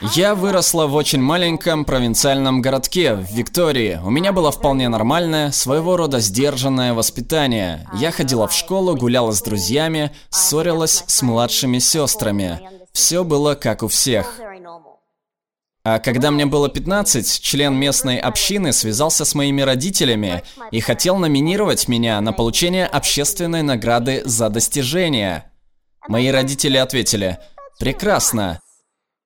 Я выросла в очень маленьком провинциальном городке в Виктории. У меня было вполне нормальное, своего рода сдержанное воспитание. Я ходила в школу, гуляла с друзьями, ссорилась с младшими сестрами. Все было как у всех. А когда мне было 15, член местной общины связался с моими родителями и хотел номинировать меня на получение общественной награды за достижения. Мои родители ответили, «Прекрасно,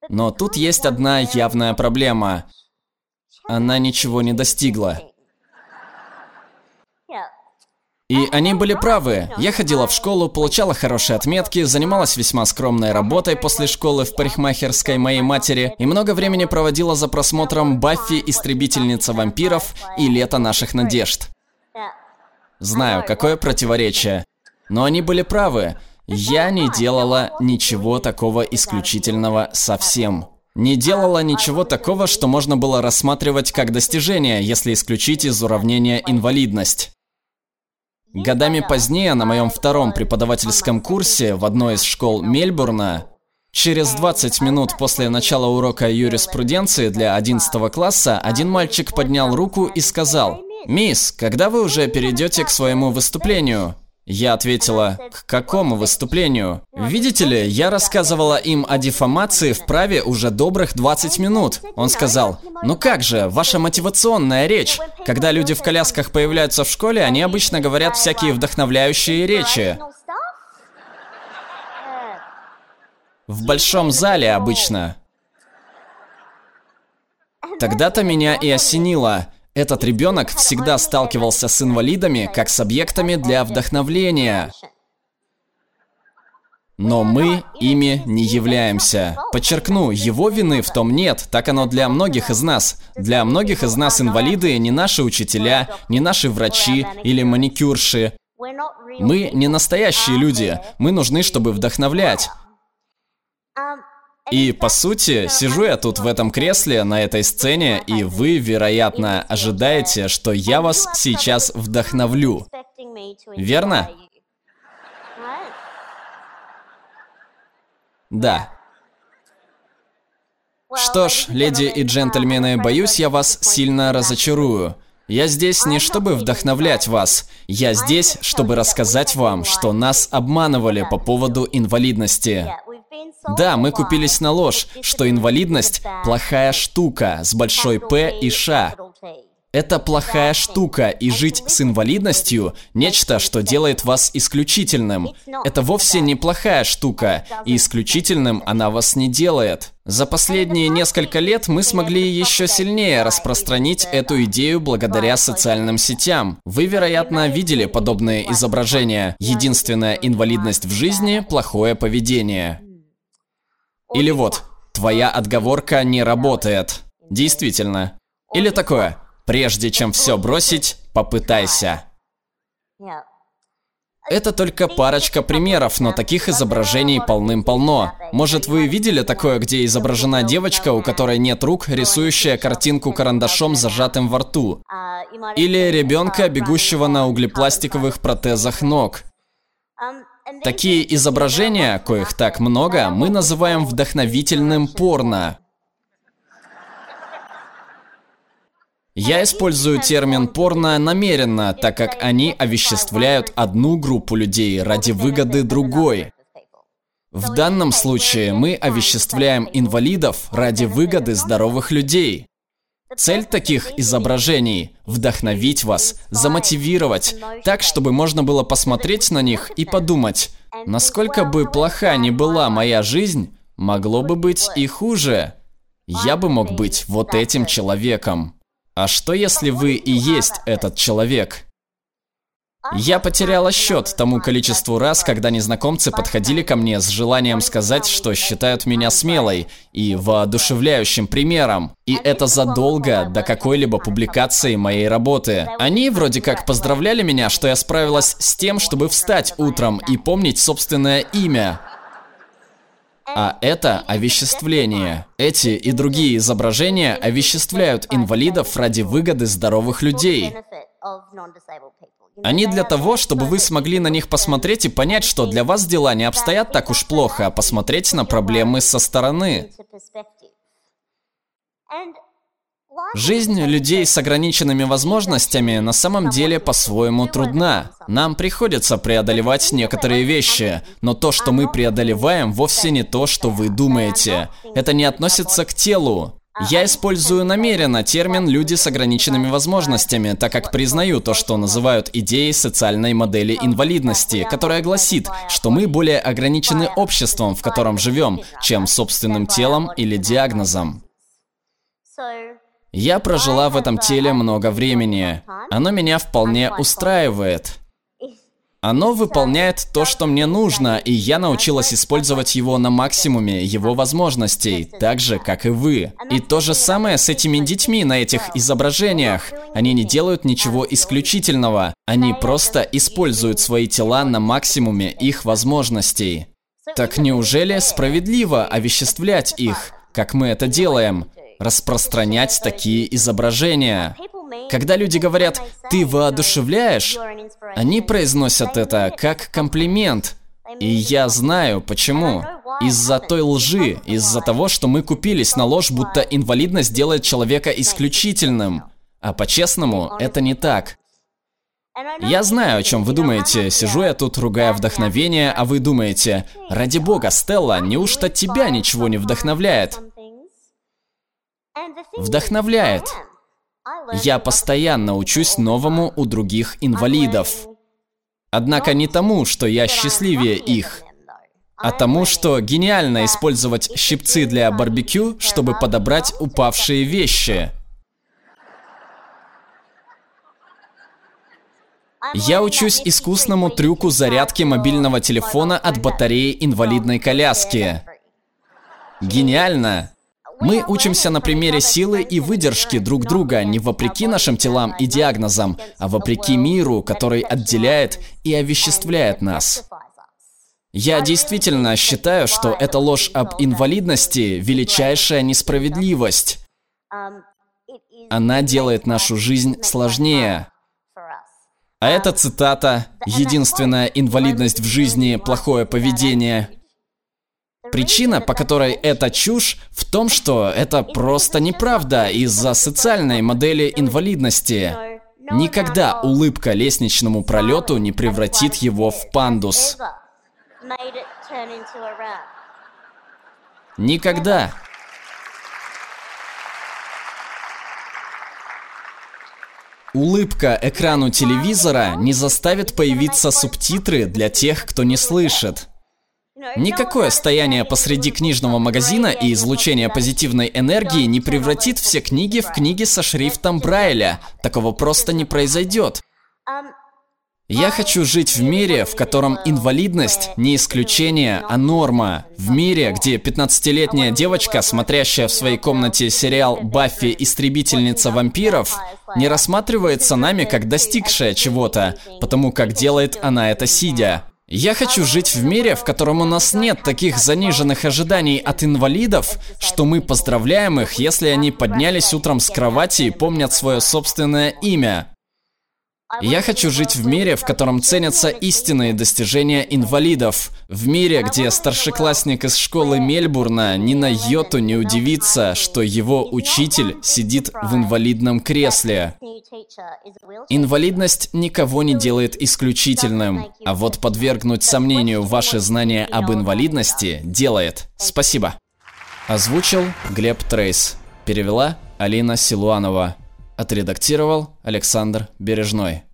но тут есть одна явная проблема. Она ничего не достигла. И они были правы. Я ходила в школу, получала хорошие отметки, занималась весьма скромной работой после школы в парикмахерской моей матери и много времени проводила за просмотром Баффи, Истребительница вампиров и Лето наших надежд. Знаю, какое противоречие. Но они были правы. Я не делала ничего такого исключительного совсем. Не делала ничего такого, что можно было рассматривать как достижение, если исключить из уравнения инвалидность. Годами позднее, на моем втором преподавательском курсе в одной из школ Мельбурна, через 20 минут после начала урока юриспруденции для 11 класса, один мальчик поднял руку и сказал, «Мисс, когда вы уже перейдете к своему выступлению?» Я ответила, к какому выступлению? Видите ли, я рассказывала им о дефамации в праве уже добрых 20 минут. Он сказал, ну как же, ваша мотивационная речь. Когда люди в колясках появляются в школе, они обычно говорят всякие вдохновляющие речи. В большом зале обычно. Тогда-то меня и осенило. Этот ребенок всегда сталкивался с инвалидами как с объектами для вдохновления. Но мы ими не являемся. Подчеркну, его вины в том нет, так оно для многих из нас. Для многих из нас инвалиды не наши учителя, не наши врачи или маникюрши. Мы не настоящие люди, мы нужны, чтобы вдохновлять. И, по сути, сижу я тут в этом кресле, на этой сцене, и вы, вероятно, ожидаете, что я вас сейчас вдохновлю. Верно? Да. Что ж, леди и джентльмены, боюсь, я вас сильно разочарую. Я здесь не чтобы вдохновлять вас, я здесь, чтобы рассказать вам, что нас обманывали по поводу инвалидности. Да, мы купились на ложь, что инвалидность – плохая штука с большой «П» и «Ш». Это плохая штука, и жить с инвалидностью – нечто, что делает вас исключительным. Это вовсе не плохая штука, и исключительным она вас не делает. За последние несколько лет мы смогли еще сильнее распространить эту идею благодаря социальным сетям. Вы, вероятно, видели подобные изображения. Единственная инвалидность в жизни – плохое поведение. Или вот, твоя отговорка не работает. Действительно. Или такое, прежде чем все бросить, попытайся. Это только парочка примеров, но таких изображений полным-полно. Может, вы видели такое, где изображена девочка, у которой нет рук, рисующая картинку карандашом, зажатым во рту? Или ребенка, бегущего на углепластиковых протезах ног? Такие изображения, коих так много, мы называем вдохновительным порно. Я использую термин «порно» намеренно, так как они овеществляют одну группу людей ради выгоды другой. В данном случае мы овеществляем инвалидов ради выгоды здоровых людей. Цель таких изображений – вдохновить вас, замотивировать, так, чтобы можно было посмотреть на них и подумать, насколько бы плоха ни была моя жизнь, могло бы быть и хуже. Я бы мог быть вот этим человеком. А что если вы и есть этот человек? Я потеряла счет тому количеству раз, когда незнакомцы подходили ко мне с желанием сказать, что считают меня смелой и воодушевляющим примером. И это задолго до какой-либо публикации моей работы. Они вроде как поздравляли меня, что я справилась с тем, чтобы встать утром и помнить собственное имя. А это овеществление. Эти и другие изображения овеществляют инвалидов ради выгоды здоровых людей. Они для того, чтобы вы смогли на них посмотреть и понять, что для вас дела не обстоят так уж плохо, а посмотреть на проблемы со стороны. Жизнь людей с ограниченными возможностями на самом деле по-своему трудна. Нам приходится преодолевать некоторые вещи, но то, что мы преодолеваем, вовсе не то, что вы думаете. Это не относится к телу. Я использую намеренно термин «люди с ограниченными возможностями», так как признаю то, что называют идеей социальной модели инвалидности, которая гласит, что мы более ограничены обществом, в котором живем, чем собственным телом или диагнозом. Я прожила в этом теле много времени. Оно меня вполне устраивает. Оно выполняет то, что мне нужно, и я научилась использовать его на максимуме его возможностей, так же, как и вы. И то же самое с этими детьми на этих изображениях. Они не делают ничего исключительного. Они просто используют свои тела на максимуме их возможностей. Так неужели справедливо овеществлять их, как мы это делаем? распространять такие изображения. Когда люди говорят «ты воодушевляешь», они произносят это как комплимент. И я знаю почему. Из-за той лжи, из-за того, что мы купились на ложь, будто инвалидность делает человека исключительным. А по-честному, это не так. Я знаю, о чем вы думаете. Сижу я тут, ругая вдохновение, а вы думаете, ради бога, Стелла, неужто тебя ничего не вдохновляет? Вдохновляет. Я постоянно учусь новому у других инвалидов. Однако не тому, что я счастливее их, а тому, что гениально использовать щипцы для барбекю, чтобы подобрать упавшие вещи. Я учусь искусному трюку зарядки мобильного телефона от батареи инвалидной коляски. Гениально! Мы учимся на примере силы и выдержки друг друга не вопреки нашим телам и диагнозам, а вопреки миру, который отделяет и овеществляет нас. Я действительно считаю, что эта ложь об инвалидности – величайшая несправедливость. Она делает нашу жизнь сложнее. А эта цитата «Единственная инвалидность в жизни – плохое поведение» Причина, по которой это чушь, в том, что это просто неправда из-за социальной модели инвалидности. Никогда улыбка лестничному пролету не превратит его в пандус. Никогда. Улыбка экрану телевизора не заставит появиться субтитры для тех, кто не слышит. Никакое стояние посреди книжного магазина и излучение позитивной энергии не превратит все книги в книги со шрифтом Брайля. Такого просто не произойдет. Я хочу жить в мире, в котором инвалидность не исключение, а норма. В мире, где 15-летняя девочка, смотрящая в своей комнате сериал «Баффи. Истребительница вампиров», не рассматривается нами как достигшая чего-то, потому как делает она это сидя. Я хочу жить в мире, в котором у нас нет таких заниженных ожиданий от инвалидов, что мы поздравляем их, если они поднялись утром с кровати и помнят свое собственное имя. Я хочу жить в мире, в котором ценятся истинные достижения инвалидов. В мире, где старшеклассник из школы Мельбурна ни на йоту не удивится, что его учитель сидит в инвалидном кресле. Инвалидность никого не делает исключительным, а вот подвергнуть сомнению ваши знания об инвалидности делает. Спасибо. Озвучил Глеб Трейс. Перевела Алина Силуанова. Отредактировал Александр Бережной.